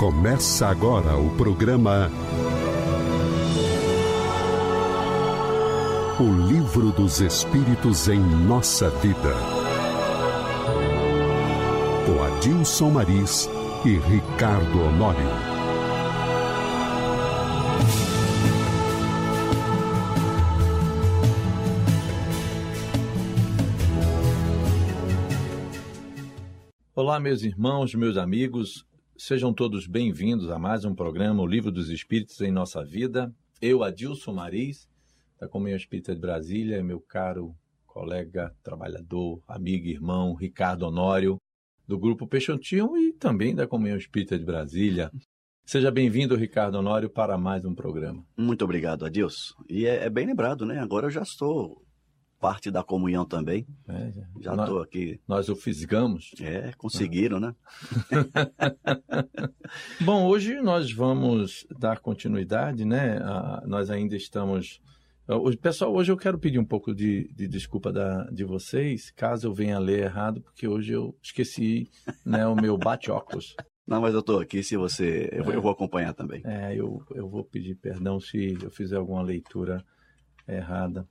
Começa agora o programa O Livro dos Espíritos em Nossa Vida. Com Adilson Maris e Ricardo Honório. Olá, meus irmãos, meus amigos, sejam todos bem-vindos a mais um programa, O Livro dos Espíritos em Nossa Vida. Eu, Adilson Maris, da Comunhão Espírita de Brasília, meu caro colega, trabalhador, amigo irmão Ricardo Honório, do Grupo Peixotinho e também da Comunhão Espírita de Brasília. Seja bem-vindo, Ricardo Honório, para mais um programa. Muito obrigado, Adilson. E é, é bem lembrado, né? Agora eu já estou parte da comunhão também. É, Já nós, estou aqui. nós o fisgamos. É, conseguiram, né? Bom, hoje nós vamos dar continuidade, né? A- nós ainda estamos. Hoje, pessoal, hoje eu quero pedir um pouco de, de desculpa da, de vocês, caso eu venha ler errado, porque hoje eu esqueci né, o meu bate-óculos. Não, mas eu estou aqui, se você. Eu, vou- eu vou acompanhar também. É, eu, eu vou pedir perdão se eu fizer alguma leitura errada.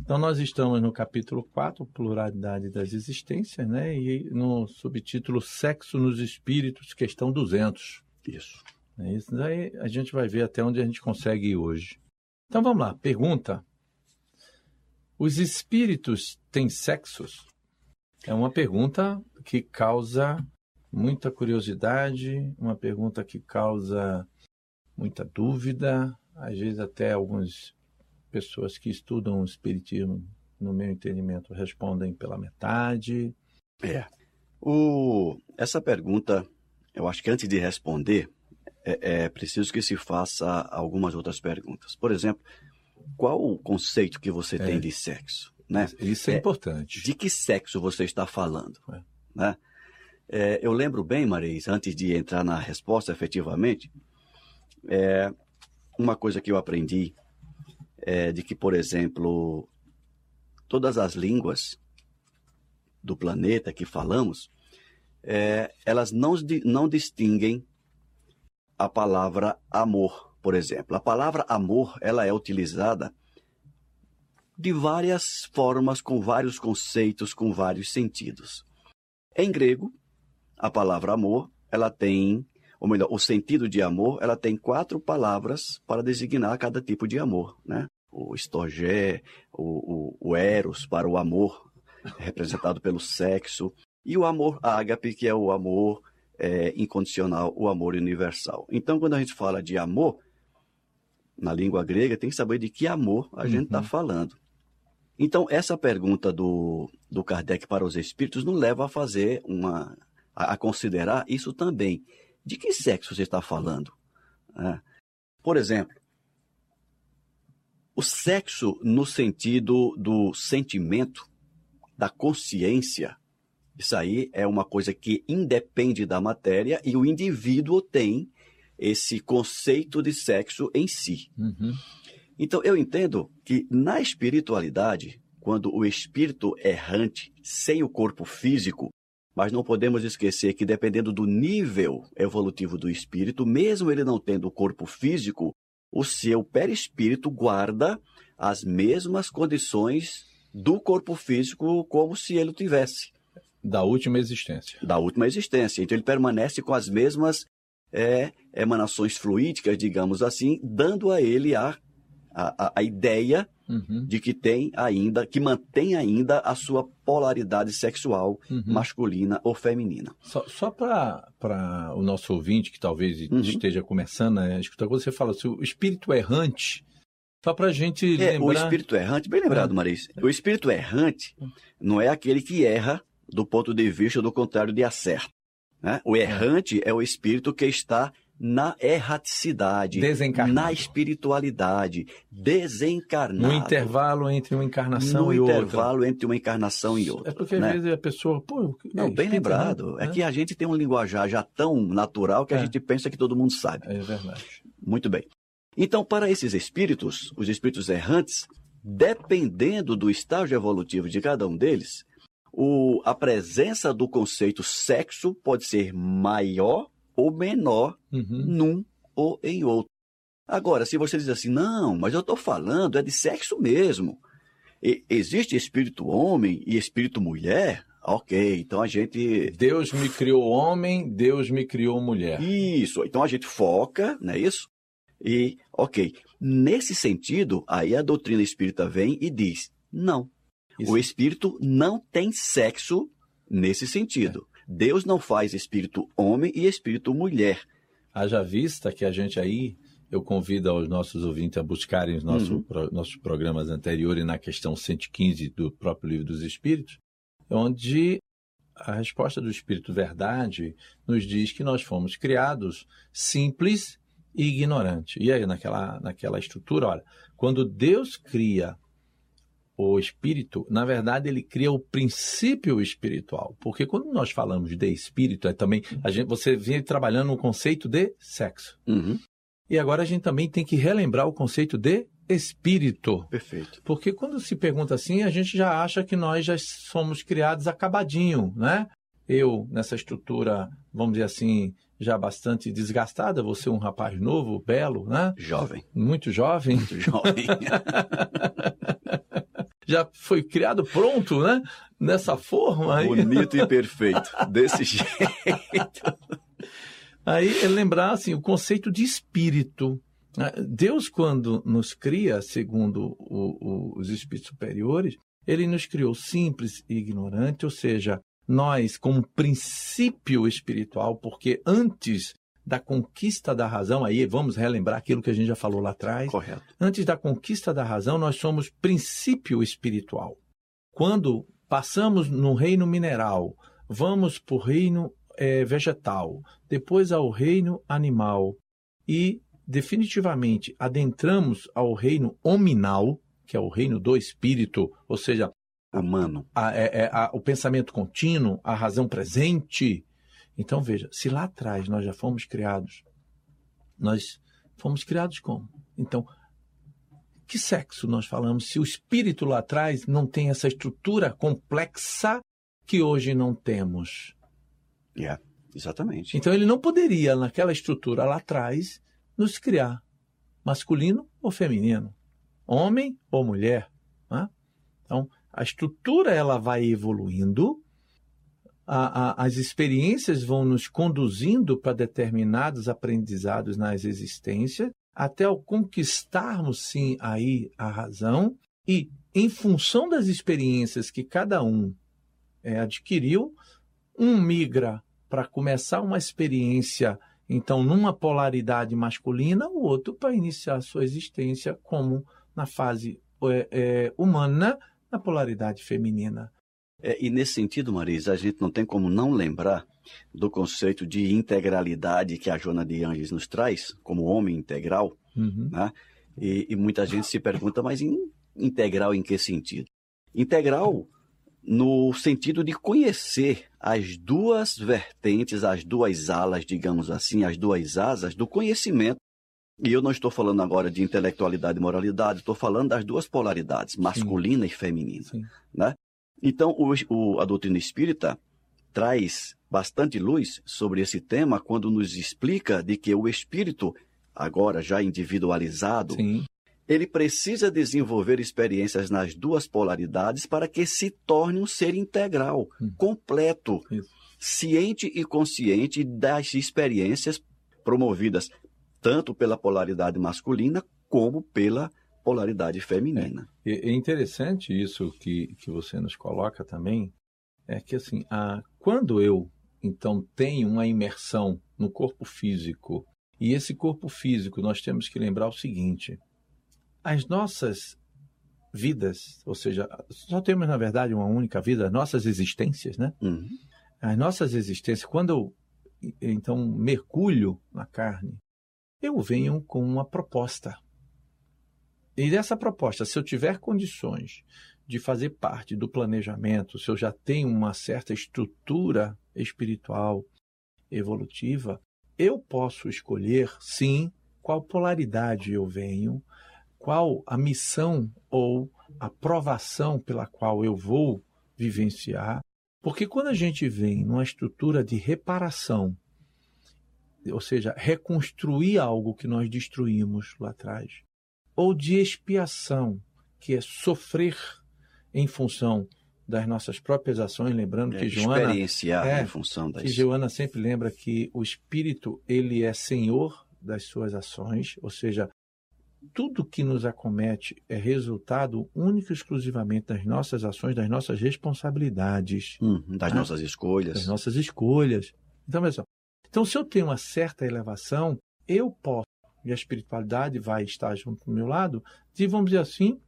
Então, nós estamos no capítulo 4, Pluralidade das Existências, né? E no subtítulo Sexo nos Espíritos, questão 200. Isso. É isso daí a gente vai ver até onde a gente consegue ir hoje. Então vamos lá, pergunta. Os espíritos têm sexos? É uma pergunta que causa muita curiosidade, uma pergunta que causa muita dúvida, às vezes até algumas pessoas que estudam o espiritismo, no meu entendimento, respondem pela metade. É. O, essa pergunta, eu acho que antes de responder, é, é preciso que se faça algumas outras perguntas. Por exemplo, qual o conceito que você tem de sexo? Né? Isso é, É, importante. De que sexo você está falando? É. Né? É, eu lembro bem, Maris, antes de entrar na resposta efetivamente, é, uma coisa que eu aprendi é de que, por exemplo, todas as línguas do planeta que falamos, é, elas não, não distinguem a palavra amor, por exemplo. A palavra amor, ela é utilizada de várias formas, com vários conceitos, com vários sentidos. Em grego, a palavra amor, ela tem, ou melhor, o sentido de amor, ela tem quatro palavras para designar cada tipo de amor, né? O storgé, o, o, o eros para o amor, representado pelo sexo, e o amor ágape, que é o amor é, incondicional, o amor universal. Então, quando a gente fala de amor, na língua grega, tem que saber de que amor a gente está falando. Então, essa pergunta do, do Kardec para os espíritos nos leva a fazer uma. a, a considerar isso também. De que sexo você está falando? né? Por exemplo, o sexo no sentido do sentimento, da consciência, isso aí é uma coisa que independe da matéria e o indivíduo tem esse conceito de sexo em si. Uhum. Então, eu entendo que na espiritualidade, quando o espírito errante, sem o corpo físico, mas não podemos esquecer que dependendo do nível evolutivo do espírito, mesmo ele não tendo o corpo físico, o seu perispírito guarda as mesmas condições do corpo físico como se ele tivesse Da última existência. da última existência. Então ele permanece com as mesmas é, emanações fluídicas, digamos assim, dando a ele a, a- a ideia Uhum. de que tem ainda, que mantém ainda a sua polaridade sexual Uhum. masculina ou feminina. Só, só para o nosso ouvinte, que talvez Uhum. esteja começando a escutar, quando você fala assim, o espírito errante, só para a gente É, o lembrar... espírito errante, bem lembrado, Ah. Maris. O espírito errante não é aquele que erra do ponto de vista do contrário de acerto. né? O errante é o espírito que está na erraticidade, na espiritualidade, desencarnado. No intervalo entre uma encarnação no e outra. intervalo entre uma encarnação e outra. É porque às né? vezes a pessoa... Pô, Não, é, bem espírito lembrado. errante, É né? que a gente tem um linguajar já tão natural que a É. gente pensa que todo mundo sabe. É verdade. Muito bem. Então, para esses espíritos, os espíritos errantes, dependendo do estágio evolutivo de cada um deles, o- a presença do conceito sexo pode ser maior ou menor Uhum. num ou em outro. Agora, se você diz assim, não, mas eu estou falando é de sexo mesmo. E- existe espírito homem e espírito mulher? Ok, então a gente. Deus me criou homem, Deus me criou mulher. Isso, então a gente foca, não é isso? E, ok, nesse sentido, aí a doutrina espírita vem e diz: não, Isso. o espírito não tem sexo nesse sentido. Deus não faz espírito homem e espírito mulher. Haja vista que a gente aí, eu convido aos nossos ouvintes a buscarem os nossos, Uhum. pro- nossos programas anteriores na questão 115 do próprio Livro dos Espíritos, onde a resposta do Espírito Verdade nos diz que nós fomos criados simples e ignorantes. E aí, naquela, naquela estrutura, olha, quando Deus cria o espírito, na verdade, ele cria o princípio espiritual. Porque quando nós falamos de espírito, é também a gente, você vem trabalhando no conceito de sexo. Uhum, E agora a gente também tem que relembrar o conceito de espírito. perfeito. Porque quando se pergunta assim, a gente já acha que nós já somos criados acabadinho, né? Eu, nessa estrutura, vamos dizer assim, já bastante desgastada, você um rapaz novo, belo, né? Jovem, Muito jovem, muito jovem. já foi criado pronto, né? Nessa forma aí. Bonito e perfeito. Desse jeito. Aí é lembrar assim, o conceito de espírito. né? Deus, quando nos cria, segundo o- o- os espíritos superiores, ele nos criou simples e ignorante, ou seja, nós, como princípio espiritual, porque antes da conquista da razão, aí vamos relembrar aquilo que a gente já falou lá atrás, Correto. antes da conquista da razão, nós somos princípio espiritual. Quando passamos no reino mineral, vamos para o reino eh, vegetal, depois ao reino animal e definitivamente adentramos ao reino hominal, que é o reino do espírito, ou seja, Humano. a- é- é a- o pensamento contínuo, a razão presente. Então veja, se lá atrás nós já fomos criados, nós fomos criados como? Então, que sexo nós falamos se o espírito lá atrás não tem essa estrutura complexa que hoje não temos? É, exatamente. Então ele não poderia, naquela estrutura lá atrás, nos criar masculino ou feminino, homem ou mulher. né? Então a estrutura ela vai evoluindo, a- a- as experiências vão nos conduzindo para determinados aprendizados nas existências, até ao conquistarmos sim aí a razão e em função das experiências que cada um eh, adquiriu, um migra para começar uma experiência, então, numa polaridade masculina, o outro para iniciar sua existência como na fase é, é, humana, na polaridade feminina. É, e nesse sentido, Marisa, a gente não tem como não lembrar do conceito de integralidade que a Joana de Anges nos traz, como homem integral. Uhum. E, e muita gente se pergunta, mas em, integral em que sentido? Integral no sentido de conhecer as duas vertentes, as duas alas, digamos assim, as duas asas do conhecimento. E eu não estou falando agora de intelectualidade e moralidade, estou falando das duas polaridades, masculina e feminina. Sim. Então, o, o- a doutrina espírita traz bastante luz sobre esse tema quando nos explica de que o espírito, agora já individualizado, Sim. ele precisa desenvolver experiências nas duas polaridades para que se torne um ser integral, Hum. completo, Isso. ciente e consciente das experiências promovidas tanto pela polaridade masculina como pela polaridade feminina. E- É interessante isso que, que você nos coloca também, é que assim, a, quando eu então tenho uma imersão no corpo físico, e esse corpo físico nós temos que lembrar o seguinte: as nossas vidas, ou seja, só temos na verdade uma única vida, as nossas existências, né? Uhum. as nossas existências, quando eu então mergulho na carne, eu venho com uma proposta. E dessa proposta, se eu tiver condições de fazer parte do planejamento, se eu já tenho uma certa estrutura espiritual evolutiva, eu posso escolher, sim, qual polaridade eu venho, qual a missão ou a provação pela qual eu vou vivenciar. Porque quando a gente vem numa estrutura de reparação ou seja, reconstruir algo que nós destruímos lá atrás, ou de expiação, que é sofrer em função das nossas próprias ações, lembrando É, que Joana experienciar é, em função das que Joana sempre lembra que o espírito ele é senhor das suas ações, ou seja, tudo que nos acomete é resultado único e exclusivamente das nossas ações, das nossas responsabilidades, Hum, das Ah, nossas escolhas. das nossas escolhas. Então, só. Então, se eu tenho uma certa elevação, eu posso, e a espiritualidade vai estar junto do meu lado, de, vamos dizer assim,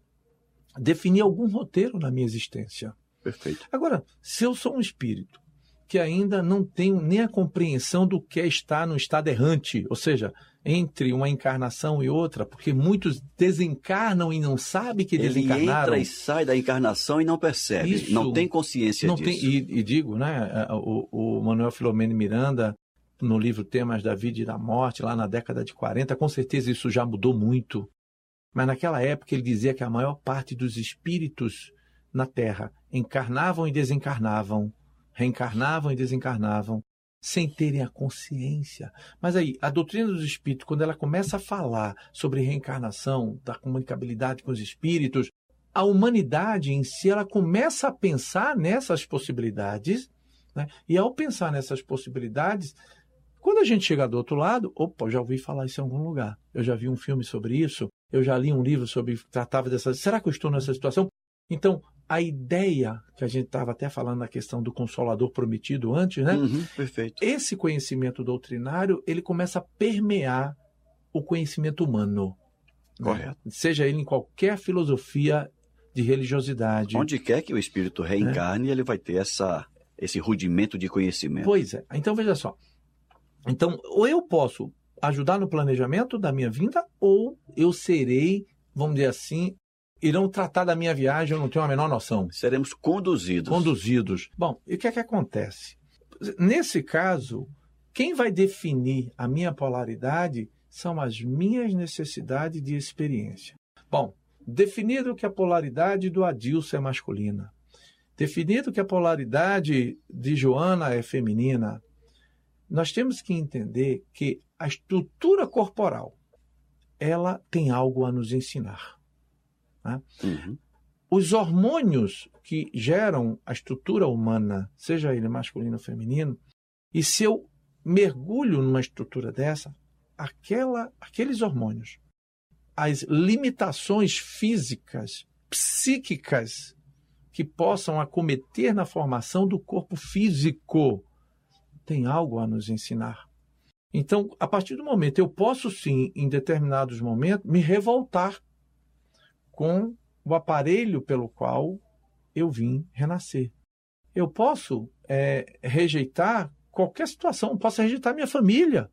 definir algum roteiro na minha existência. Perfeito. Agora, se eu sou um espírito que ainda não tenho nem a compreensão do que é estar no estado errante, ou seja, entre uma encarnação e outra, porque muitos desencarnam e não sabem que Ele desencarnaram. entra e sai da encarnação e não percebe, Isso. não tem consciência Não disso. tem, e, e digo, né, o, o Manuel Filomeno Miranda, no livro Temas da Vida e da Morte, lá na década de 40, com certeza isso já mudou muito. Mas naquela época ele dizia que a maior parte dos espíritos na Terra encarnavam e desencarnavam, reencarnavam e desencarnavam, sem terem a consciência. Mas aí, a doutrina dos espíritos, quando ela começa a falar sobre reencarnação, da comunicabilidade com os espíritos, a humanidade em si ela começa a pensar nessas possibilidades, né? e ao pensar nessas possibilidades, quando a gente chega do outro lado, opa, já ouvi falar isso em algum lugar, eu já vi um filme sobre isso, eu já li um livro sobre tratava dessa. Será que eu estou nessa situação? Então, a ideia que a gente estava até falando na questão do consolador prometido antes, né? Uhum, perfeito. Esse conhecimento doutrinário ele começa a permear o conhecimento humano, né? Correto. seja ele em qualquer filosofia de religiosidade. Onde quer que o espírito reencarne, ele vai ter essa, esse rudimento de conhecimento. Pois é. Então veja só. Então, ou eu posso ajudar no planejamento da minha vinda, ou eu serei, vamos dizer assim, irão tratar da minha viagem, eu não tenho a menor noção. Seremos conduzidos. Conduzidos. Bom, e o que é que acontece? Nesse caso, quem vai definir a minha polaridade são as minhas necessidades de experiência. Bom, definido que a polaridade do Adilson é masculina, definido que a polaridade de Joana é feminina, nós temos que entender que a estrutura corporal ela tem algo a nos ensinar. né? Uhum. Os hormônios que geram a estrutura humana, seja ele masculino ou feminino, e se eu mergulho numa estrutura dessa, aquela, aqueles hormônios, as limitações físicas, psíquicas que possam acometer na formação do corpo físico, tem algo a nos ensinar. Então, a partir do momento, eu posso sim, em determinados momentos, me revoltar com o aparelho pelo qual eu vim renascer. Eu posso é, rejeitar qualquer situação, eu posso rejeitar minha família,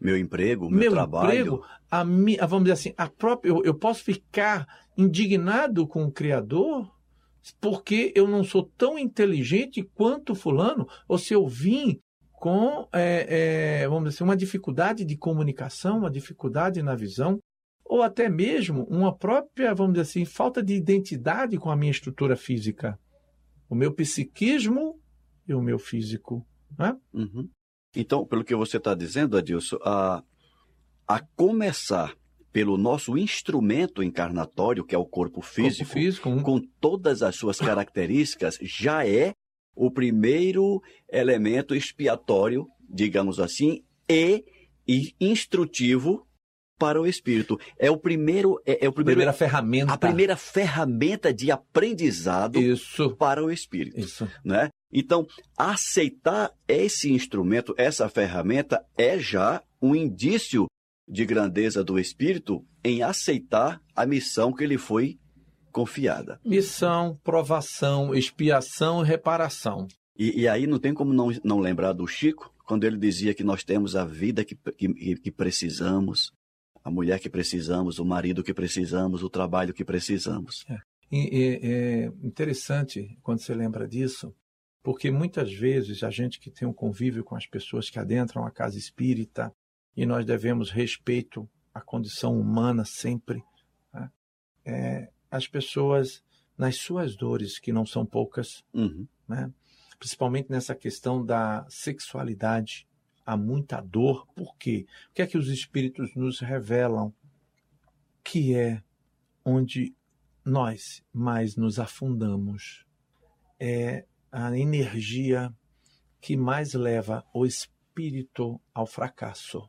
Meu emprego, meu, trabalho. emprego, a a- vamos dizer assim, a própria, eu, eu posso ficar indignado com o Criador porque eu não sou tão inteligente quanto fulano, ou se eu vim com, é, é, vamos dizer assim, uma dificuldade de comunicação, uma dificuldade na visão, ou até mesmo uma própria, vamos dizer assim, falta de identidade com a minha estrutura física, o meu psiquismo e o meu físico. Né? Uhum. Então, pelo que você está dizendo, Adilson, a, a começar pelo nosso instrumento encarnatório, que é o corpo físico, Corpo físico, com todas as suas características, já é o primeiro elemento expiatório, digamos assim, e, e instrutivo para o espírito. É o primeiro, é, é o primeiro, primeira ferramenta. a primeira ferramenta de aprendizado Isso, para o espírito isso. né? Então, aceitar esse instrumento, essa ferramenta, é já um indício de grandeza do espírito em aceitar a missão que lhe foi confiada. Missão, provação, expiação e reparação. E, e aí não tem como não, não lembrar do Chico, quando ele dizia que nós temos a vida que, que, que precisamos, a mulher que precisamos, o marido que precisamos, o trabalho que precisamos. E- é interessante quando você lembra disso, porque muitas vezes a gente que tem um convívio com as pessoas que adentram a casa espírita, e nós devemos respeito à condição humana sempre, né? É, as pessoas, nas suas dores, que não são poucas, Uhum. né? principalmente nessa questão da sexualidade, há muita dor. Por quê? O que é que os espíritos nos revelam? Que é onde nós mais nos afundamos. É a energia que mais leva o espírito ao fracasso.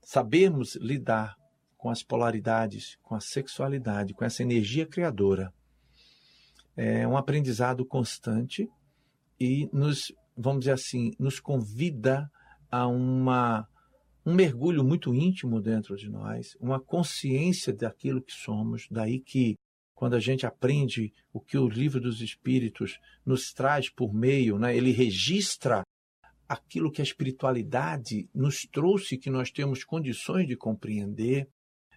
Sabermos lidar com as polaridades, com a sexualidade, com essa energia criadora. É um aprendizado constante e nos, vamos dizer assim, nos convida a uma um mergulho muito íntimo dentro de nós, uma consciência daquilo que somos, daí que quando a gente aprende o que o livro dos espíritos nos traz por meio, né, ele registra aquilo que a espiritualidade nos trouxe, que nós temos condições de compreender,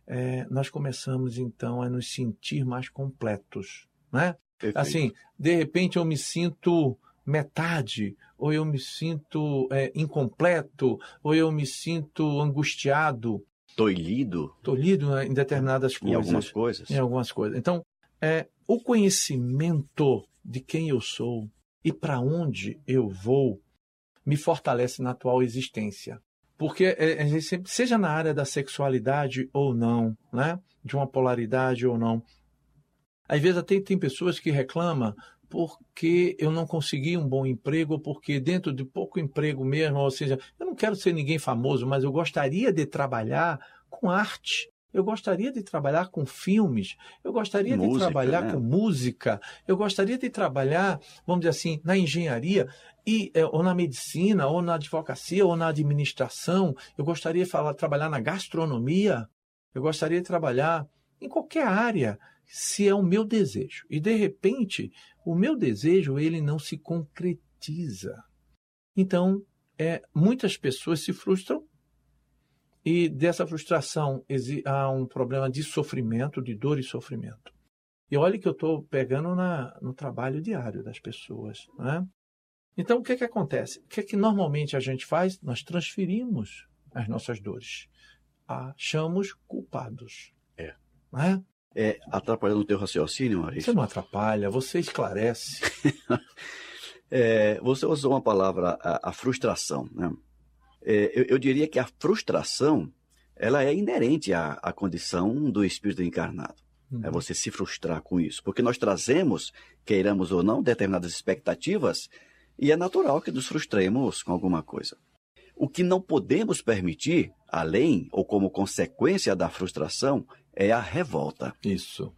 é, nós começamos então a nos sentir mais completos. Né? Assim, de repente eu me sinto metade, ou eu me sinto é, incompleto, ou eu me sinto angustiado. Tolhido. Tolhido em determinadas coisas. Em algumas coisas. Em algumas coisas. Então, é, o conhecimento de quem eu sou e para onde eu vou me fortalece na atual existência. Porque é, seja na área da sexualidade ou não, né? de uma polaridade ou não. Às vezes até tem pessoas que reclamam porque eu não consegui um bom emprego, porque dentro de pouco emprego mesmo, ou seja, eu não quero ser ninguém famoso, mas eu gostaria de trabalhar com arte. Eu gostaria de trabalhar com filmes, eu gostaria música, de trabalhar né? com música, eu gostaria de trabalhar, vamos dizer assim, na engenharia, e, é, ou na medicina, ou na advocacia, ou na administração. Eu gostaria de falar, trabalhar na gastronomia, eu gostaria de trabalhar em qualquer área, se é o meu desejo. E, de repente, o meu desejo ele não se concretiza. Então, é, muitas pessoas se frustram e dessa frustração há um problema de sofrimento, de dor e sofrimento. E olha que eu estou pegando na, no trabalho diário das pessoas. Né? Então, o que, é que acontece? O que é que normalmente a gente faz? Nós transferimos as nossas dores. Achamos culpados. É. Né? É, atrapalhando o teu raciocínio, Maurício? Você não atrapalha, você esclarece. é, você usou uma palavra, a, a frustração. Né? É, eu, eu, diria que a frustração ela é inerente à, à condição do espírito encarnado. Uhum. É você se frustrar com isso. Porque nós trazemos, queiramos ou não, determinadas expectativas e é natural que nos frustremos com alguma coisa. O que não podemos permitir, além ou como consequência da frustração, é a revolta. Isso.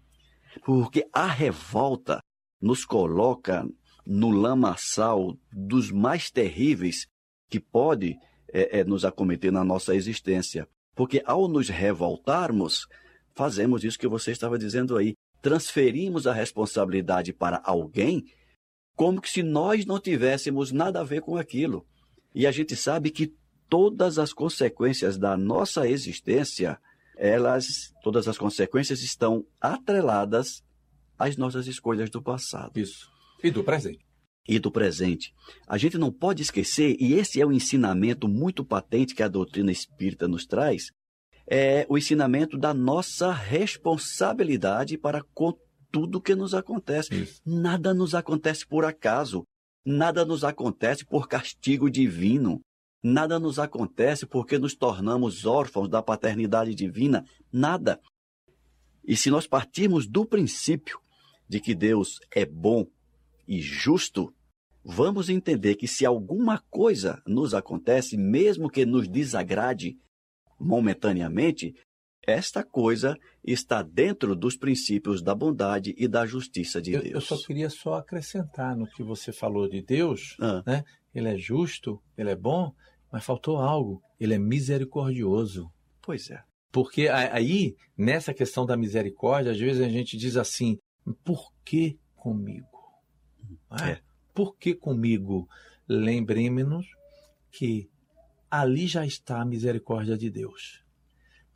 Porque a revolta nos coloca no lamaçal dos mais terríveis que pode é, é, nos acometer na nossa existência. Porque ao nos revoltarmos, fazemos isso que você estava dizendo aí. Transferimos a responsabilidade para alguém como que se nós não tivéssemos nada a ver com aquilo. E a gente sabe que todas as consequências da nossa existência, elas, todas as consequências estão atreladas às nossas escolhas do passado. Isso. E do presente e do presente. A gente não pode esquecer, e esse é o um ensinamento muito patente que a doutrina espírita nos traz, é o ensinamento da nossa responsabilidade para com tudo que nos acontece. Isso. Nada nos acontece por acaso, nada nos acontece por castigo divino, nada nos acontece porque nos tornamos órfãos da paternidade divina, nada. E se nós partirmos do princípio de que Deus é bom e justo, vamos entender que se alguma coisa nos acontece, mesmo que nos desagrade momentaneamente, esta coisa está dentro dos princípios da bondade e da justiça de eu, Deus. Eu só queria só acrescentar no que você falou de Deus, ah. né? Ele é justo, ele é bom, mas faltou algo. Ele é misericordioso. Pois é. Porque aí, nessa questão da misericórdia, às vezes a gente diz assim: por que comigo? É. é. Por que comigo? Lembremos-nos que ali já está a misericórdia de Deus.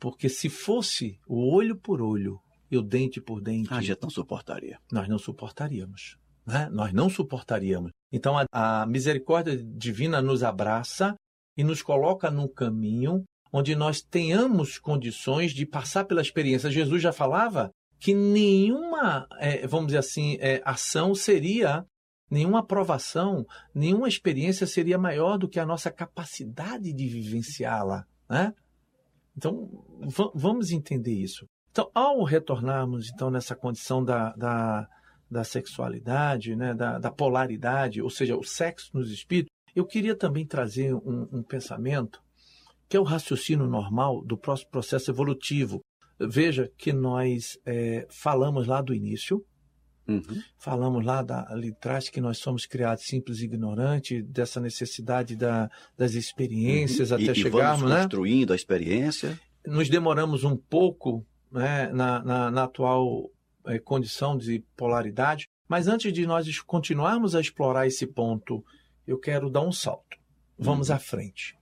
Porque se fosse o olho por olho e o dente por dente. Ah, já não suportaria. Nós não suportaríamos. Né? Nós não suportaríamos. Então a, a misericórdia divina nos abraça e nos coloca num caminho onde nós tenhamos condições de passar pela experiência. Jesus já falava que nenhuma, é, vamos dizer assim, é, ação seria nenhuma aprovação, nenhuma experiência seria maior do que a nossa capacidade de vivenciá-la. Né? Então, vamos entender isso. Então, ao retornarmos então nessa condição da, da, da sexualidade, né, da, da, polaridade, ou seja, o sexo nos espíritos, eu queria também trazer um, um pensamento que é o raciocínio normal do próximo processo evolutivo. Veja que nós é, falamos lá do início, Uhum. Falamos lá da, ali atrás que nós somos criados simples e ignorantes, dessa necessidade da, das experiências uhum. até e, chegarmos. E vamos né? construindo né? a experiência. Nos demoramos um pouco né, na, na, na, atual é, condição de polaridade, mas antes de nós continuarmos a explorar esse ponto, eu quero dar um salto. Vamos uhum. à frente.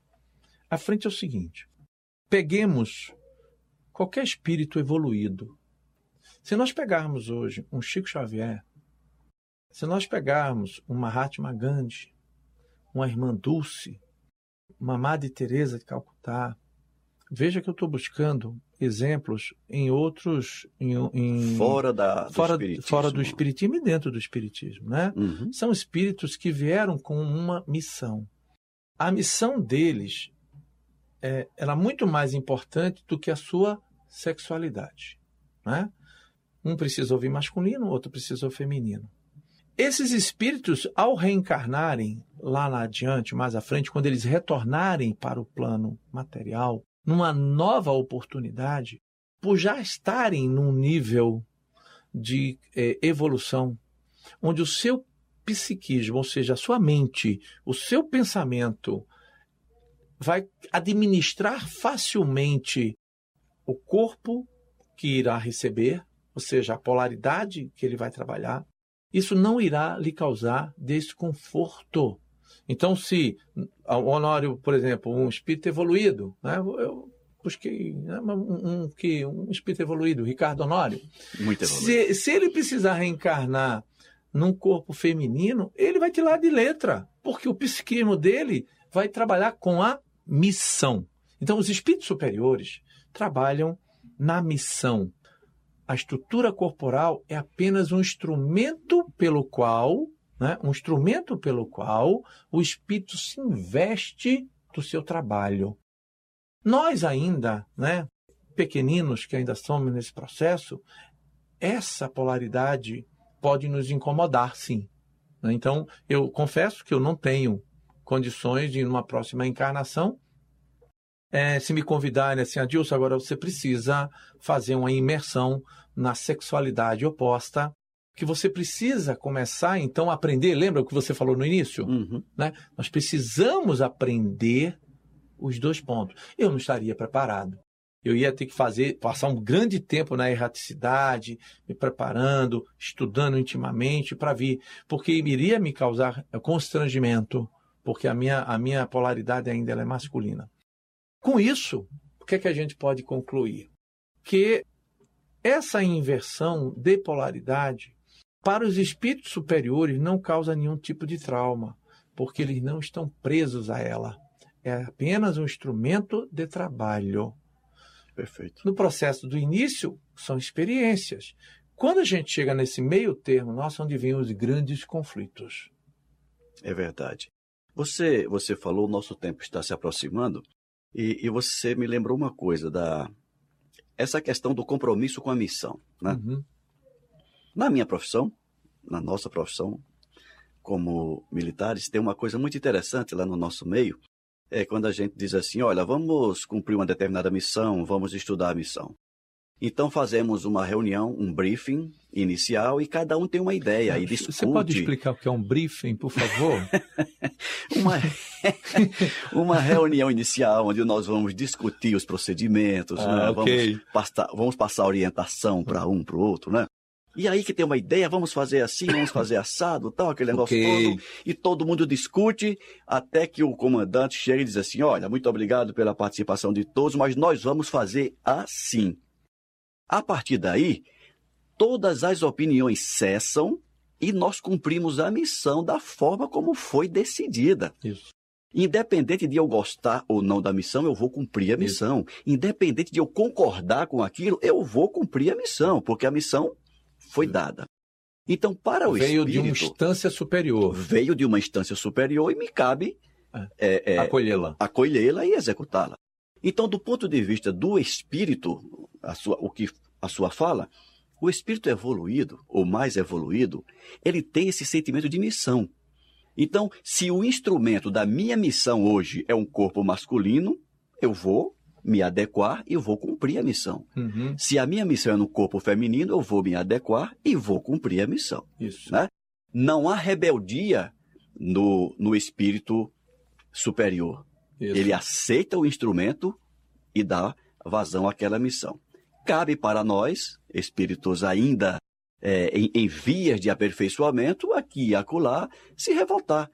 À frente é o seguinte: peguemos qualquer espírito evoluído. Se nós pegarmos hoje um Chico Xavier, se nós pegarmos uma Mahatma Gandhi, uma irmã Dulce, uma Madre Teresa de Calcutá, veja que eu estou buscando exemplos em outros em, em fora da do fora, espiritismo. fora do espiritismo e dentro do espiritismo, né? Uhum. São espíritos que vieram com uma missão. A missão deles é, era muito mais importante do que a sua sexualidade. Né? Um precisa ouvir masculino, o outro precisa ouvir feminino. Esses espíritos, ao reencarnarem lá na adiante, mais à frente, quando eles retornarem para o plano material, numa nova oportunidade, por já estarem num nível de é, evolução, onde o seu psiquismo, ou seja, a sua mente, o seu pensamento, vai administrar facilmente o corpo que irá receber, ou seja, a polaridade que ele vai trabalhar, isso não irá lhe causar desconforto. Então, se o Honório, por exemplo, um espírito evoluído, né, eu busquei né, um, um, que, um espírito evoluído, Ricardo Honório. Muito evoluído. Se, se ele precisar reencarnar num corpo feminino, ele vai tirar de letra, porque o psiquismo dele vai trabalhar com a missão. Então, os espíritos superiores trabalham na missão. A estrutura corporal é apenas um instrumento pelo qual, né, um instrumento pelo qual o espírito se investe do seu trabalho. Nós ainda, né, pequeninos que ainda somos nesse processo, essa polaridade pode nos incomodar, sim. Né. Então, eu confesso que eu não tenho condições de, numa próxima encarnação, é, se me convidarem assim, Adilson, agora você precisa fazer uma imersão na sexualidade oposta, que você precisa começar então a aprender. Lembra o que você falou no início? Uhum. Né? Nós precisamos aprender os dois pontos. Eu não estaria preparado. Eu ia ter que fazer, passar um grande tempo na erraticidade, me preparando, estudando intimamente para vir, porque iria me causar constrangimento, porque a minha, a minha polaridade ainda é masculina. Com isso, o que, é que a gente pode concluir? Que essa inversão de polaridade para os espíritos superiores não causa nenhum tipo de trauma, porque eles não estão presos a ela. É apenas um instrumento de trabalho. Perfeito. No processo do início, são experiências. Quando a gente chega nesse meio termo, nossa, onde vêm os grandes conflitos. É verdade. Você, você falou, o nosso tempo está se aproximando. E, e, você me lembrou uma coisa da essa questão do compromisso com a missão, né? Uhum. Na minha profissão, na nossa profissão como militares, tem uma coisa muito interessante lá no nosso meio, é quando a gente diz assim, olha, vamos cumprir uma determinada missão, vamos estudar a missão. Então fazemos uma reunião, um briefing inicial e cada um tem uma ideia e discute. Você pode explicar o que é um briefing, por favor? uma, uma reunião inicial onde nós vamos discutir os procedimentos, ah, né? okay. vamos, passar, vamos passar orientação para um para o outro, né? E aí que tem uma ideia, vamos fazer assim, vamos fazer assado, tal, aquele negócio okay. todo. E todo mundo discute até que o comandante chega e diz assim: olha, muito obrigado pela participação de todos, mas nós vamos fazer assim. A partir daí, todas as opiniões cessam e nós cumprimos a missão da forma como foi decidida. Isso. Independente de eu gostar ou não da missão, eu vou cumprir a missão. Isso. Independente de eu concordar com aquilo, eu vou cumprir a missão, porque a missão foi dada. Então, para o Veio espírito... de uma instância superior. Veio de uma instância superior e me cabe é, é, Acolhê-la. acolhê-la e executá-la. Então, do ponto de vista do espírito, a sua, o que a sua fala, o espírito evoluído, ou mais evoluído, ele tem esse sentimento de missão. Então, se o instrumento da minha missão hoje é um corpo masculino, eu vou me adequar e vou cumprir a missão. Uhum, Se a minha missão é no corpo feminino, eu vou me adequar e vou cumprir a missão. Isso. Né? Não há rebeldia no, no espírito superior. isso. Ele aceita o instrumento e dá vazão àquela missão. Cabe para nós, espíritos ainda é, em, em vias de aperfeiçoamento, aqui e acolá, se revoltar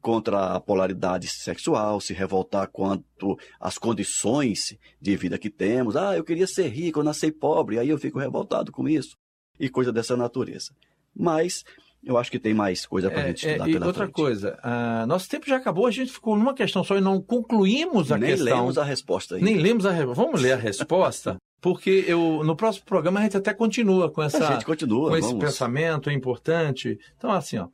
contra a polaridade sexual, se revoltar quanto às condições de vida que temos. Ah, eu queria ser rico, eu nasci pobre, aí eu fico revoltado com isso. E coisa dessa natureza. Mas eu acho que tem mais coisa para a gente É, estudar e pela outra frente. coisa, ah, nosso tempo já acabou, a gente ficou numa questão só e não concluímos a Nem questão. lemos a resposta ainda. Nem lemos a re- Vamos ler a resposta, porque eu, no próximo programa a gente até continua com essa, A gente continua, com esse vamos. pensamento importante. Então, assim, ó,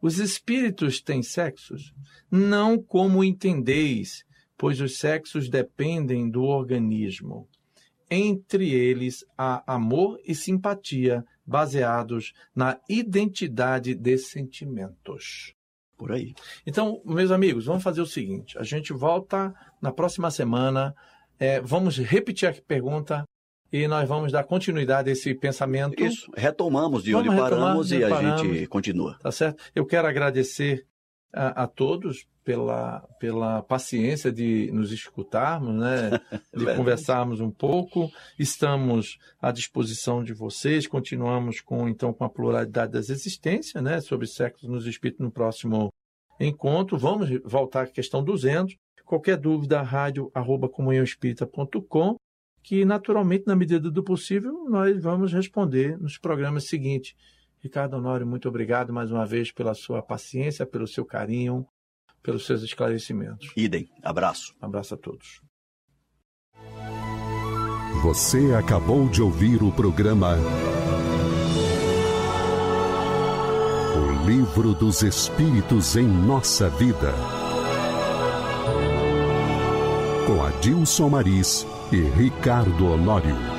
os espíritos têm sexos não como entendeis, pois os sexos dependem do organismo. Entre eles há amor e simpatia baseados na identidade de sentimentos. Por aí. Então, meus amigos, vamos fazer o seguinte: a gente volta na próxima semana, é, vamos repetir a pergunta e nós vamos dar continuidade a esse pensamento. Isso. Retomamos de Vamos onde paramos de e a gente continua. Tá certo? Eu quero agradecer a, a todos pela, pela paciência de nos escutarmos, né? de Verdade. conversarmos um pouco. Estamos à disposição de vocês. Continuamos com então com a pluralidade das existências, né? sobre sexo nos espíritos no próximo encontro. Vamos voltar à questão 200. Qualquer dúvida, rádio arroba comunhãoespírita.com, que naturalmente, na medida do possível, nós vamos responder nos programas seguintes. Ricardo Honório, muito obrigado mais uma vez pela sua paciência, pelo seu carinho, pelos seus esclarecimentos. Idem. Abraço. Um abraço a todos. Você acabou de ouvir o programa O Livro dos Espíritos em Nossa Vida. Com Adilson Maris e Ricardo Honório.